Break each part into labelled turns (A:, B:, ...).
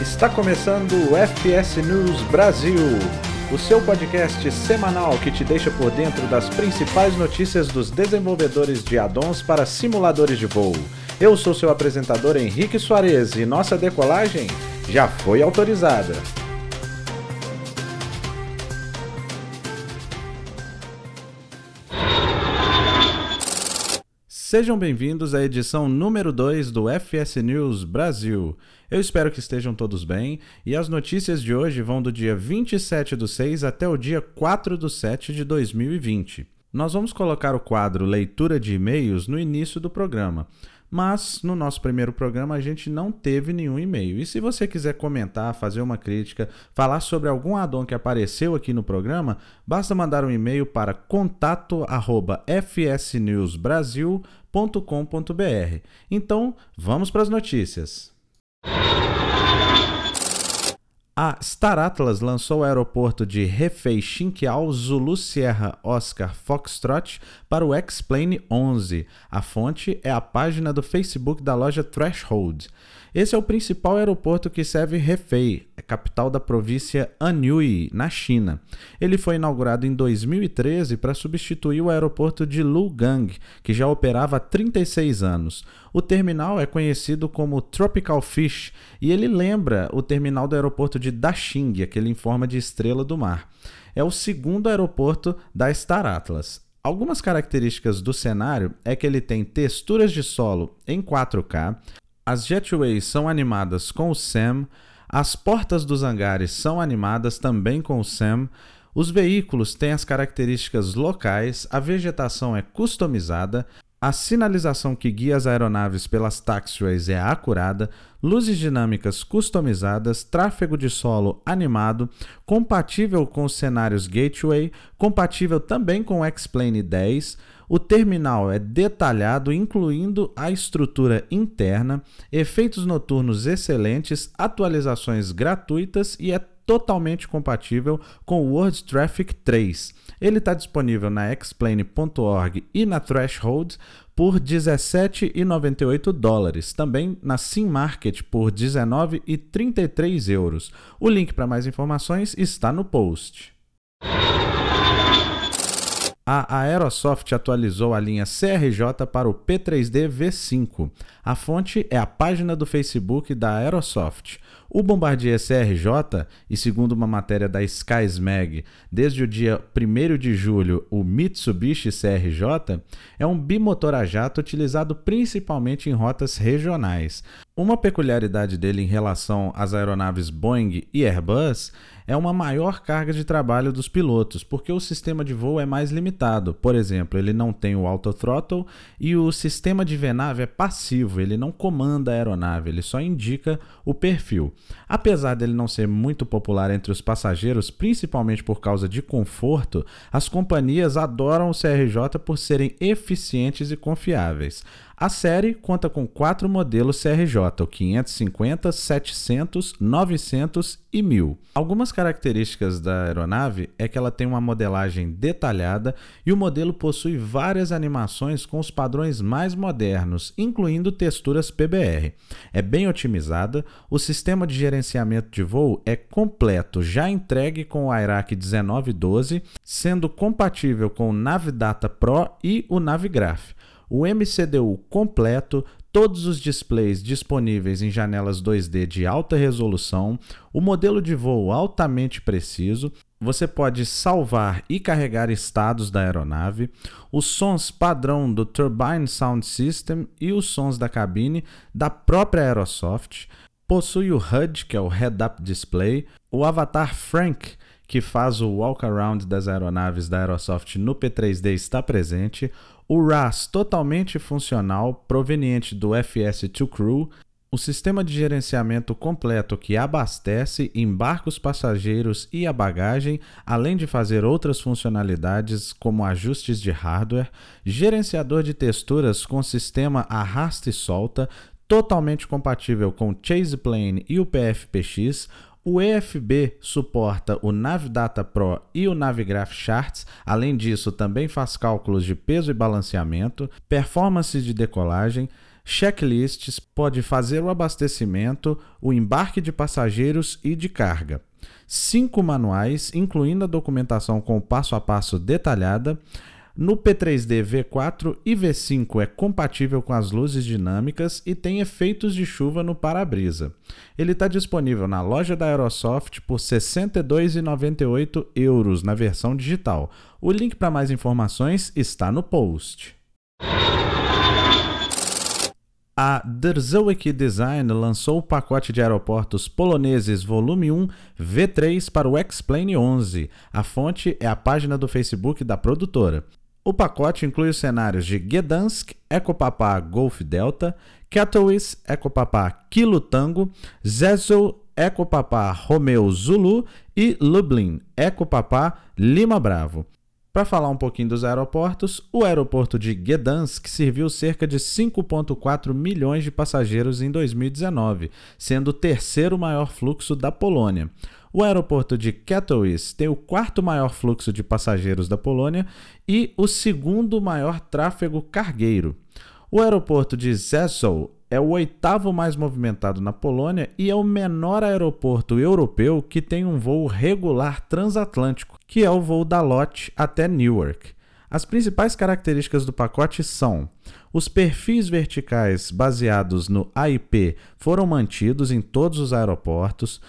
A: Está começando o FS News Brasil, o seu podcast semanal que te deixa por dentro das principais notícias dos desenvolvedores de addons para simuladores de voo. Eu sou seu apresentador Henrique Soares e nossa decolagem já foi autorizada. Sejam bem-vindos à edição número 2 do FS News Brasil. Eu espero que estejam todos bem e as notícias de hoje vão do dia 27 do 6 até o dia 4 do 7 de 2020. Nós vamos colocar o quadro Leitura de E-mails no início do programa. Mas no nosso primeiro programa a gente não teve nenhum e-mail. E se você quiser comentar, fazer uma crítica, falar sobre algum addon que apareceu aqui no programa, basta mandar um e-mail para contato@fsnewsbrasil.com.br. Então, vamos para as notícias. A Star Atlas lançou o aeroporto de Hefei Xinqiao Zulu Sierra Oscar Foxtrot para o X-Plane 11. A fonte é a página do Facebook da loja Threshold. Esse é o principal aeroporto que serve Hefei, capital da província Anhui, na China. Ele foi inaugurado em 2013 para substituir o aeroporto de Lugang, que já operava há 36 anos. O terminal é conhecido como Tropical Fish e ele lembra o terminal do aeroporto de Daxing, aquele em forma de estrela do mar. É o segundo aeroporto da Star Atlas. Algumas características do cenário é que ele tem texturas de solo em 4K, as jetways são animadas com o SAM, as portas dos hangares são animadas também com o SAM, os veículos têm as características locais, a vegetação é customizada, a sinalização que guia as aeronaves pelas taxiways é acurada, luzes dinâmicas customizadas, tráfego de solo animado, compatível com os cenários Gateway, compatível também com o X-Plane 10. O terminal é detalhado, incluindo a estrutura interna, efeitos noturnos excelentes, atualizações gratuitas e é totalmente compatível com o World Traffic 3. Ele está disponível na explain.org e na Threshold por 17,98 dólares, também na Sim Market por 19,33 euros. O link para mais informações está no post. A Aerosoft atualizou a linha CRJ para o P3D V5. A fonte é a página do Facebook da Aerosoft. O Bombardier CRJ, e segundo uma matéria da SkySmag, desde o dia 1 de julho, o Mitsubishi CRJ, é um bimotor a jato utilizado principalmente em rotas regionais. Uma peculiaridade dele em relação às aeronaves Boeing e Airbus é uma maior carga de trabalho dos pilotos, porque o sistema de voo é mais limitado. Por exemplo, ele não tem o autothrottle e o sistema de VNAV é passivo, ele não comanda a aeronave, ele só indica o perfil. Apesar dele não ser muito popular entre os passageiros, principalmente por causa de conforto, as companhias adoram o CRJ por serem eficientes e confiáveis. A série conta com quatro modelos CRJ, o 550, 700, 900 e 1000. Algumas características da aeronave é que ela tem uma modelagem detalhada e o modelo possui várias animações com os padrões mais modernos, incluindo texturas PBR. É bem otimizada, o sistema de gerenciamento de voo é completo, já entregue com o IRAC 1912, sendo compatível com o Navidata Pro e o Navigraph o MCDU completo, todos os displays disponíveis em janelas 2D de alta resolução, o modelo de voo altamente preciso, você pode salvar e carregar estados da aeronave, os sons padrão do Turbine Sound System e os sons da cabine da própria Aerosoft, possui o HUD, que é o Head Up Display, o avatar Frank, que faz o walk around das aeronaves da Aerosoft no P3D está presente, o RAS totalmente funcional proveniente do FS2 Crew, o sistema de gerenciamento completo que abastece, embarca os passageiros e a bagagem, além de fazer outras funcionalidades como ajustes de hardware, gerenciador de texturas com sistema arrasta e solta, totalmente compatível com Chase Plane e o PFPX, o EFB suporta o Navdata Pro e o Navigraph Charts, além disso, também faz cálculos de peso e balanceamento, performance de decolagem, checklists, pode fazer o abastecimento, o embarque de passageiros e de carga. Cinco manuais, incluindo a documentação com passo a passo detalhada. No P3D V4 e V5 é compatível com as luzes dinâmicas e tem efeitos de chuva no para-brisa. Ele está disponível na loja da Aerosoft por R$ 62,98 euros na versão digital. O link para mais informações está no post. A Derzowick Design lançou o pacote de aeroportos poloneses Volume 1 V3 para o X-Plane 11. A fonte é a página do Facebook da produtora. O pacote inclui os cenários de Gdansk, Ecopapá Golf Delta, Katowice, Ecopapá Kilo Tango, Zezo, Ecopapá Romeo Zulu e Lublin, Ecopapá Lima Bravo. Para falar um pouquinho dos aeroportos, o aeroporto de Gdansk serviu cerca de 5,4 milhões de passageiros em 2019, sendo o terceiro maior fluxo da Polônia. O aeroporto de Katowice tem o quarto maior fluxo de passageiros da Polônia e o segundo maior tráfego cargueiro. O aeroporto de Rzeszów é o oitavo mais movimentado na Polônia e é o menor aeroporto europeu que tem um voo regular transatlântico, que é o voo da LOT até Newark. As principais características do pacote são: os perfis verticais baseados no AIP foram mantidos em todos os aeroportos,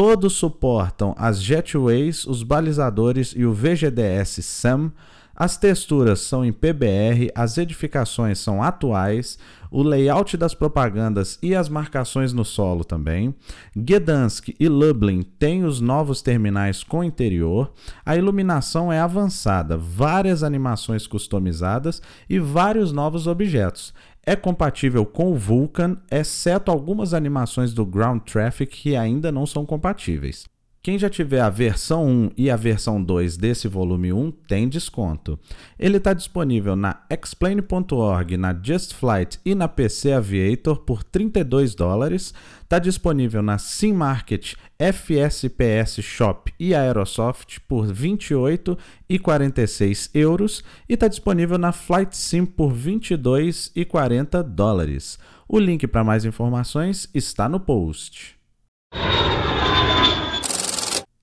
A: todos suportam as jetways, os balizadores e o VGDS SAM. As texturas são em PBR, as edificações são atuais, o layout das propagandas e as marcações no solo também. Gdansk e Lublin têm os novos terminais com interior. A iluminação é avançada, várias animações customizadas e vários novos objetos. É compatível com o Vulkan, exceto algumas animações do Ground Traffic que ainda não são compatíveis. Quem já tiver a versão 1 e a versão 2 desse volume 1 tem desconto. Ele está disponível na explain.org, na Just Flight e na PC Aviator por 32 dólares. Está disponível na Sim Market, FSPS Shop e Aerosoft por 28 e 46 euros e está disponível na Flight Sim por 22 e 40 dólares. O link para mais informações está no post.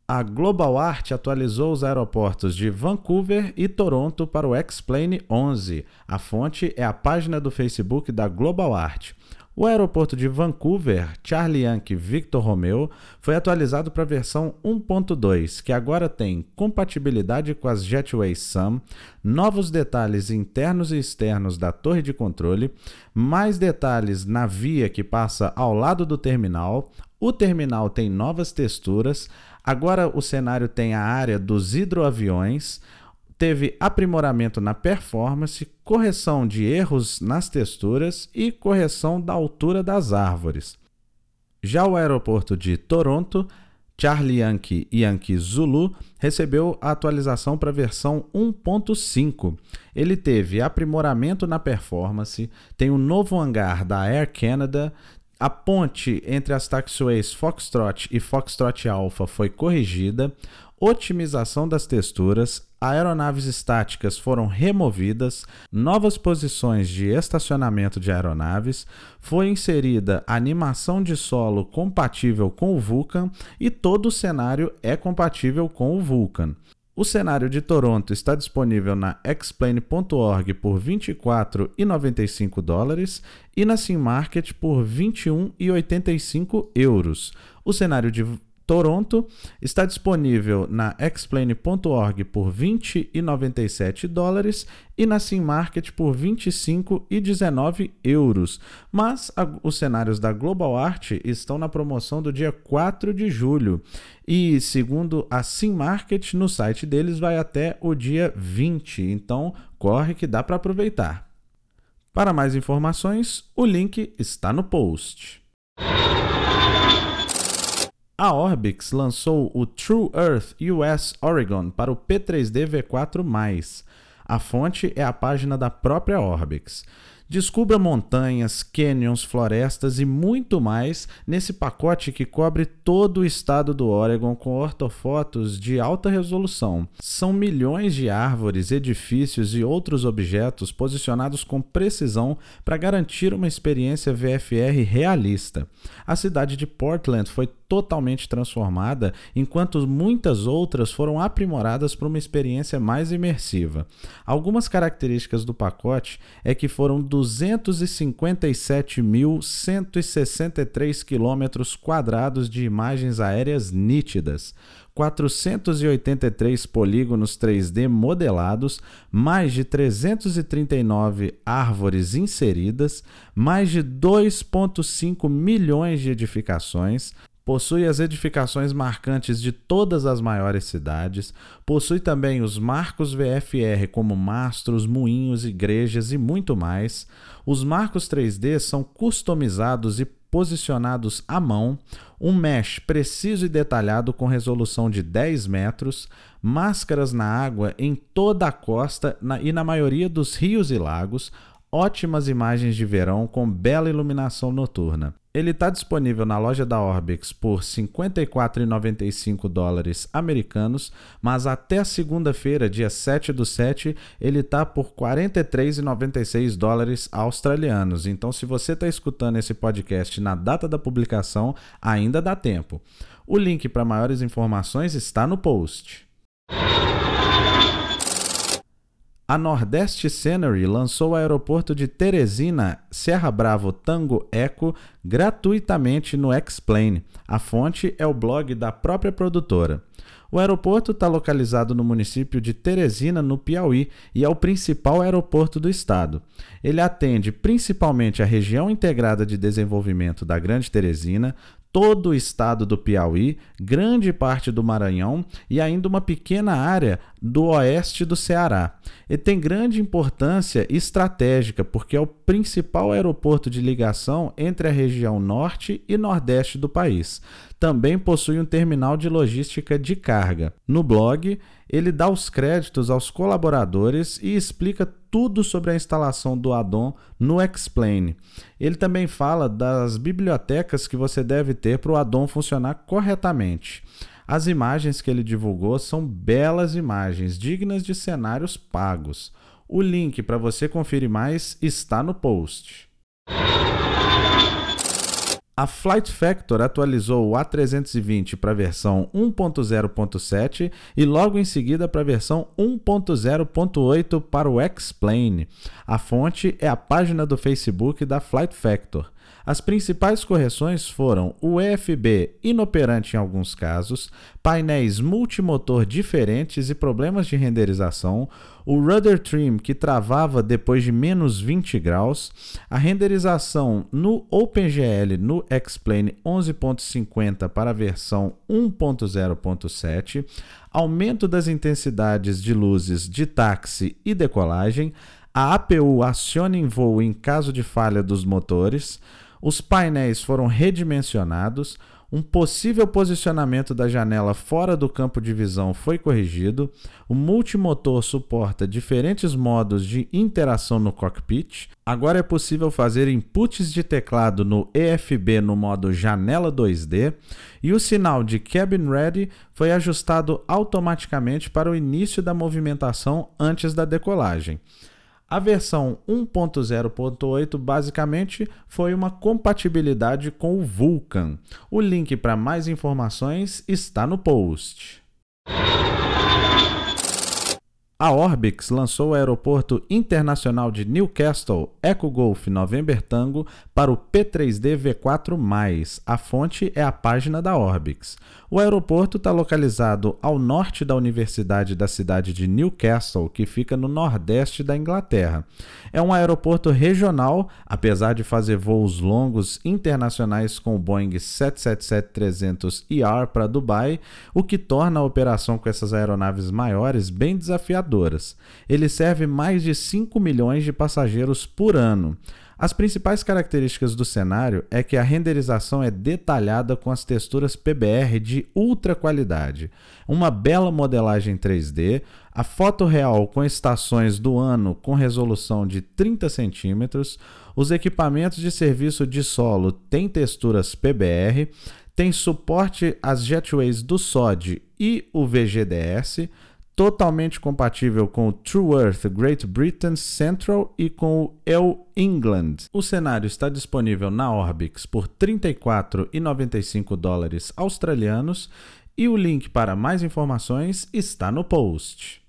A: A Global Art atualizou os aeroportos de Vancouver e Toronto para o X-Plane 11. A fonte é a página do Facebook da Global Art. O aeroporto de Vancouver, Charlie Yankee Victor Romeo, foi atualizado para a versão 1.2, que agora tem compatibilidade com as Jetways SAM, novos detalhes internos e externos da torre de controle, mais detalhes na via que passa ao lado do terminal. O terminal tem novas texturas, Agora o cenário tem a área dos hidroaviões, teve aprimoramento na performance, correção de erros nas texturas e correção da altura das árvores. Já o aeroporto de Toronto, Charlie Yankee Yankee Zulu recebeu a atualização para a versão 1.5. Ele teve aprimoramento na performance, tem um novo hangar da Air Canada, a ponte entre as taxiways Foxtrot e Foxtrot Alpha foi corrigida, otimização das texturas, aeronaves estáticas foram removidas, novas posições de estacionamento de aeronaves, foi inserida animação de solo compatível com o Vulcan e todo o cenário é compatível com o Vulcan. O cenário de Toronto está disponível na explain.org por 24,95 dólares e na Sim Market por 21,85 euros. O cenário de Toronto está disponível na explain.org por 20,97 dólares e na Sim Market por 25,19 euros. Mas a, os cenários da Global Art estão na promoção do dia 4 de julho e, segundo a Sim Market, no site deles vai até o dia 20. Então, corre que dá para aproveitar. Para mais informações, o link está no post. A Orbix lançou o True Earth US Oregon para o P3D V4+. A fonte é a página da própria Orbix. Descubra montanhas, canyons, florestas e muito mais nesse pacote que cobre todo o estado do Oregon com ortofotos de alta resolução. São milhões de árvores, edifícios e outros objetos posicionados com precisão para garantir uma experiência VFR realista. A cidade de Portland foi totalmente transformada, enquanto muitas outras foram aprimoradas para uma experiência mais imersiva. Algumas características do pacote é que foram 257.163 quilômetros quadrados de imagens aéreas nítidas, 483 polígonos 3D modelados, mais de 339 árvores inseridas, mais de 2,5 milhões de edificações, possui as edificações marcantes de todas as maiores cidades, possui também os marcos VFR como mastros, moinhos, igrejas e muito mais. Os marcos 3D são customizados e posicionados à mão, um mesh preciso e detalhado com resolução de 10 metros, máscaras na água em toda a costa e na maioria dos rios e lagos, ótimas imagens de verão com bela iluminação noturna. Ele está disponível na loja da Orbix por 54,95 dólares americanos, mas até segunda-feira, dia 7 do 7, ele está por 43,96 dólares australianos. Então, se você está escutando esse podcast na data da publicação, ainda dá tempo. O link para maiores informações está no post. A Nordeste Scenery lançou o aeroporto de Teresina, Serra Bravo Tango Eco, gratuitamente no Explain. A fonte é o blog da própria produtora. O aeroporto está localizado no município de Teresina, no Piauí, e é o principal aeroporto do estado. Ele atende principalmente a região integrada de desenvolvimento da Grande Teresina, todo o estado do Piauí, grande parte do Maranhão e ainda uma pequena área do oeste do Ceará. E tem grande importância estratégica porque é o principal aeroporto de ligação entre a região norte e nordeste do país. Também possui um terminal de logística de carga. No blog, ele dá os créditos aos colaboradores e explica tudo sobre a instalação do addon no Explain. Ele também fala das bibliotecas que você deve ter para o addon funcionar corretamente. As imagens que ele divulgou são belas imagens, dignas de cenários pagos. O link para você conferir mais está no post. A Flight Factor atualizou o A320 para a versão 1.0.7 e logo em seguida para a versão 1.0.8 para o X-Plane. A fonte é a página do Facebook da Flight Factor. As principais correções foram o EFB inoperante em alguns casos, painéis multimotor diferentes e problemas de renderização, o rudder trim que travava depois de menos 20 graus, a renderização no OpenGL no X-Plane 11.50 para a versão 1.0.7, aumento das intensidades de luzes de táxi e decolagem, a APU aciona em voo em caso de falha dos motores, os painéis foram redimensionados, um possível posicionamento da janela fora do campo de visão foi corrigido, o multimotor suporta diferentes modos de interação no cockpit. Agora é possível fazer inputs de teclado no EFB no modo janela 2D e o sinal de Cabin Ready foi ajustado automaticamente para o início da movimentação antes da decolagem. A versão 1.0.8 basicamente foi uma compatibilidade com o Vulkan. O link para mais informações está no post. A Orbix lançou o aeroporto internacional de Newcastle Eco Golf November Tango para o P3D V4+. A fonte é a página da Orbix. O aeroporto está localizado ao norte da Universidade da cidade de Newcastle, que fica no nordeste da Inglaterra. É um aeroporto regional, apesar de fazer voos longos internacionais com o Boeing 777-300ER para Dubai, o que torna a operação com essas aeronaves maiores bem desafiadora. Ele serve mais de 5 milhões de passageiros por ano. As principais características do cenário é que a renderização é detalhada com as texturas PBR de ultra qualidade, uma bela modelagem 3D, a foto real com estações do ano com resolução de 30 centímetros, os equipamentos de serviço de solo têm texturas PBR, tem suporte às jetways do SOD e o VGDS, totalmente compatível com o True Earth Great Britain Central e com o El England. O cenário está disponível na Orbix por 34,95 dólares australianos e o link para mais informações está no post.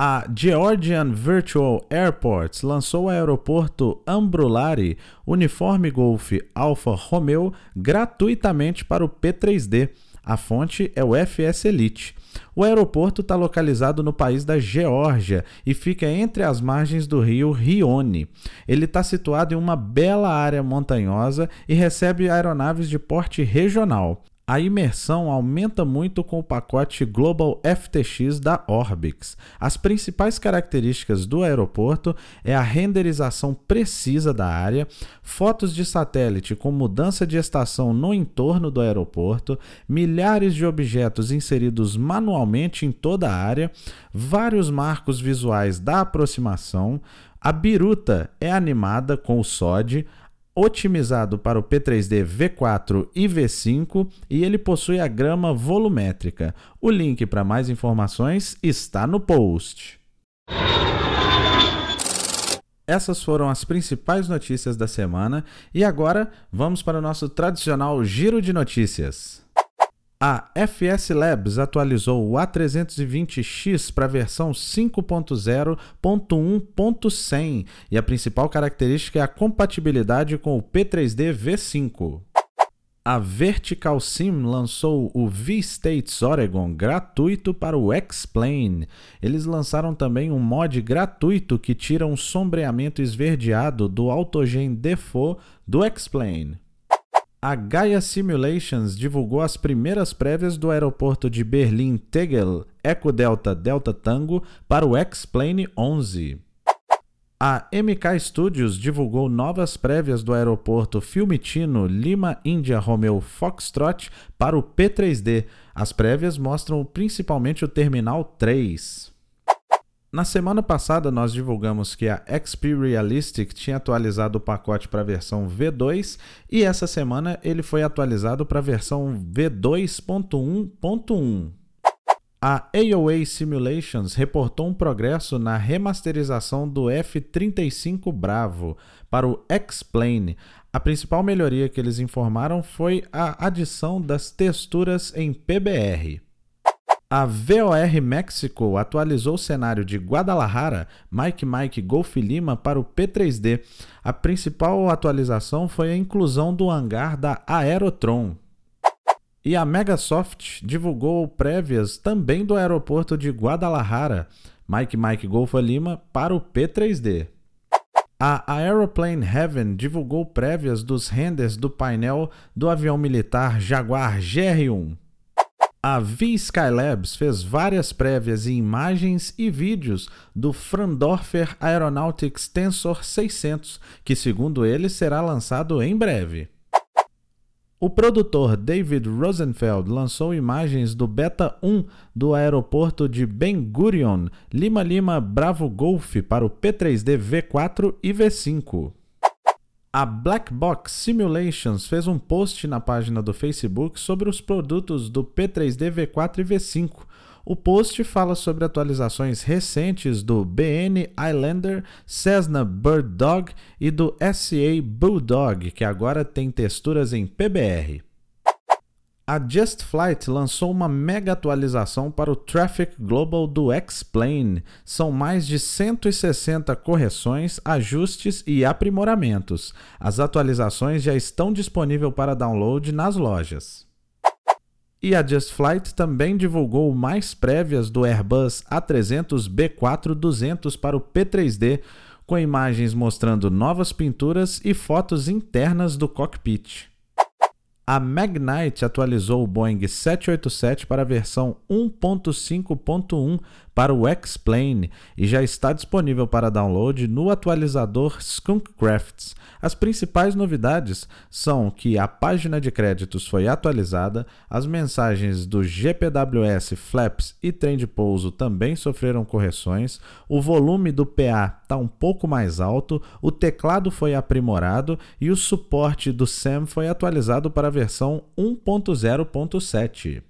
A: A Georgian Virtual Airports lançou o aeroporto Ambrulari Uniforme Golf Alfa Romeo gratuitamente para o P3D. A fonte é o FS Elite. O aeroporto está localizado no país da Geórgia e fica entre as margens do rio Rione. Ele está situado em uma bela área montanhosa e recebe aeronaves de porte regional a imersão aumenta muito com o pacote Global FTX da Orbix. As principais características do aeroporto é a renderização precisa da área, fotos de satélite com mudança de estação no entorno do aeroporto, milhares de objetos inseridos manualmente em toda a área, vários marcos visuais da aproximação, a biruta é animada com o SOD, otimizado para o P3D V4 e V5 e ele possui a grama volumétrica. O link para mais informações está no post. Essas foram as principais notícias da semana e agora vamos para o nosso tradicional giro de notícias. A FS Labs atualizou o A320X para a versão 5.0.1.100 e a principal característica é a compatibilidade com o P3D V5. A Vertical Sim lançou o V-States Oregon gratuito para o X-Plane. Eles lançaram também um mod gratuito que tira um sombreamento esverdeado do Autogen Default do X-Plane. A Gaia Simulations divulgou as primeiras prévias do aeroporto de Berlim-Tegel Eco Delta Delta Tango para o X-Plane 11. A MK Studios divulgou novas prévias do aeroporto Fiumicino Lima India Romeo Foxtrot para o P3D. As prévias mostram principalmente o Terminal 3. Na semana passada, nós divulgamos que a XP Realistic tinha atualizado o pacote para a versão V2 e essa semana ele foi atualizado para a versão V2.1.1. A AOA Simulations reportou um progresso na remasterização do F-35 Bravo para o X-Plane. A principal melhoria que eles informaram foi a adição das texturas em PBR. A VOR México atualizou o cenário de Guadalajara, Mike Mike Golf Lima para o P3D. A principal atualização foi a inclusão do hangar da Aerotron. E a Megasoft divulgou prévias também do aeroporto de Guadalajara, Mike Mike Golf Lima para o P3D. A Aeroplane Heaven divulgou prévias dos renders do painel do avião militar Jaguar GR1. A V Skylabs fez várias prévias e imagens e vídeos do Frandorfer Aeronautics Tensor 600, que segundo ele será lançado em breve. O produtor David Rosenfeld lançou imagens do Beta 1 do aeroporto de Ben Gurion, Lima Lima Bravo Golf para o P3D V4 e V5. A Black Box Simulations fez um post na página do Facebook sobre os produtos do P3D V4 e V5. O post fala sobre atualizações recentes do BN Islander, Cessna Bird Dog e do SCA Bulldog, que agora tem texturas em PBR. A Just Flight lançou uma mega atualização para o Traffic Global do X-Plane. São mais de 160 correções, ajustes e aprimoramentos. As atualizações já estão disponíveis para download nas lojas. E a Just Flight também divulgou mais prévias do Airbus A300B4-200 para o P3D, com imagens mostrando novas pinturas e fotos internas do cockpit. A Magnite atualizou o Boeing 787 para a versão 1.5.1 para o X-Plane e já está disponível para download no atualizador Skunkcrafts. As principais novidades são que a página de créditos foi atualizada, as mensagens do GPWS, Flaps e trem de pouso também sofreram correções, o volume do PA está um pouco mais alto, o teclado foi aprimorado e o suporte do SAM foi atualizado para a versão 1.0.7.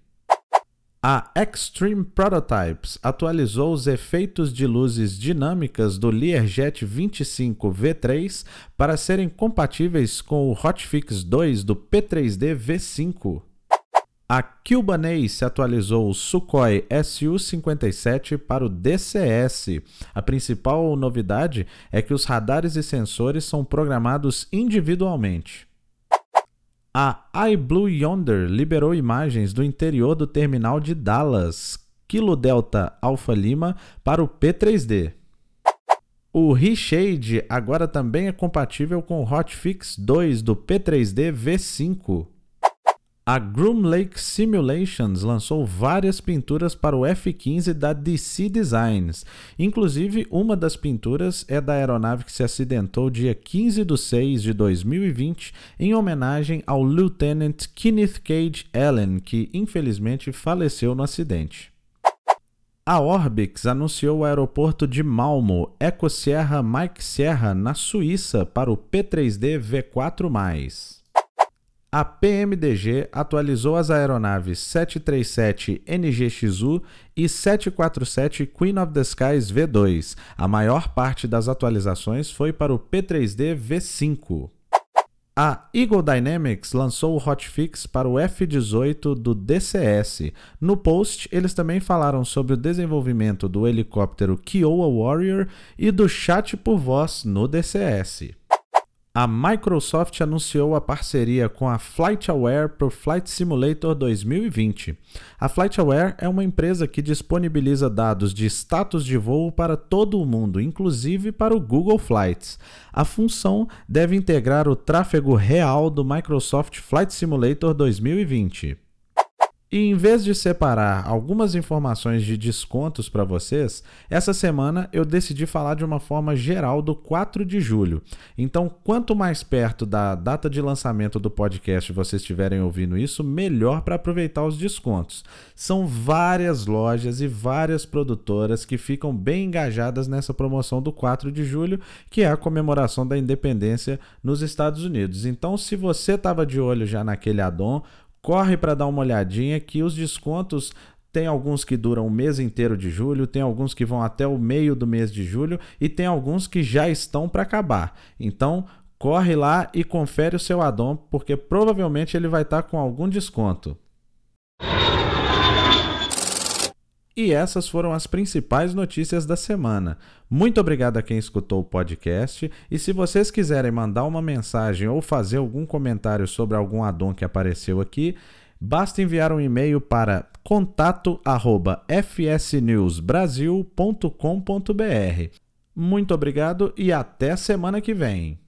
A: A Extreme Prototypes atualizou os efeitos de luzes dinâmicas do Learjet 25 V3 para serem compatíveis com o Hotfix 2 do P3D V5. A Cubanese atualizou o Sukhoi Su-57 para o DCS. A principal novidade é que os radares e sensores são programados individualmente. A iBlue Yonder liberou imagens do interior do terminal de Dallas, Kilo Delta Alpha Lima, para o P3D. O Reshade agora também é compatível com o Hotfix 2 do P3D V5. A Groom Lake Simulations lançou várias pinturas para o F-15 da DC Designs. Inclusive, uma das pinturas é da aeronave que se acidentou dia 15 de 6 de 2020 em homenagem ao Lieutenant Kenneth Cage Allen, que infelizmente faleceu no acidente. A Orbix anunciou o aeroporto de Malmo Eco Sierra Mike Sierra, na Suíça, para o P3D V4+. A PMDG atualizou as aeronaves 737 NGXU e 747 Queen of the Skies V2. A maior parte das atualizações foi para o P3D V5. A Eagle Dynamics lançou o hotfix para o F-18 do DCS. No post, eles também falaram sobre o desenvolvimento do helicóptero Kiowa Warrior e do chat por voz no DCS a Microsoft anunciou a parceria com a FlightAware para o Flight Simulator 2020. A FlightAware é uma empresa que disponibiliza dados de status de voo para todo o mundo, inclusive para o Google Flights. A função deve integrar o tráfego real do Microsoft Flight Simulator 2020. E em vez de separar algumas informações de descontos para vocês, essa semana eu decidi falar de uma forma geral do 4 de julho. Então, quanto mais perto da data de lançamento do podcast vocês estiverem ouvindo isso, melhor para aproveitar os descontos. São várias lojas e várias produtoras que ficam bem engajadas nessa promoção do 4 de julho, que é a comemoração da independência nos Estados Unidos. Então, se você estava de olho já naquele addon, corre para dar uma olhadinha que os descontos tem alguns que duram o mês inteiro de julho, tem alguns que vão até o meio do mês de julho e tem alguns que já estão para acabar. Então, corre lá e confere o seu addon, porque provavelmente ele vai estar tá com algum desconto. E essas foram as principais notícias da semana. Muito obrigado a quem escutou o podcast. E se vocês quiserem mandar uma mensagem ou fazer algum comentário sobre algum addon que apareceu aqui, basta enviar um e-mail para contato@fsnewsbrasil.com.br. Muito obrigado e até semana que vem.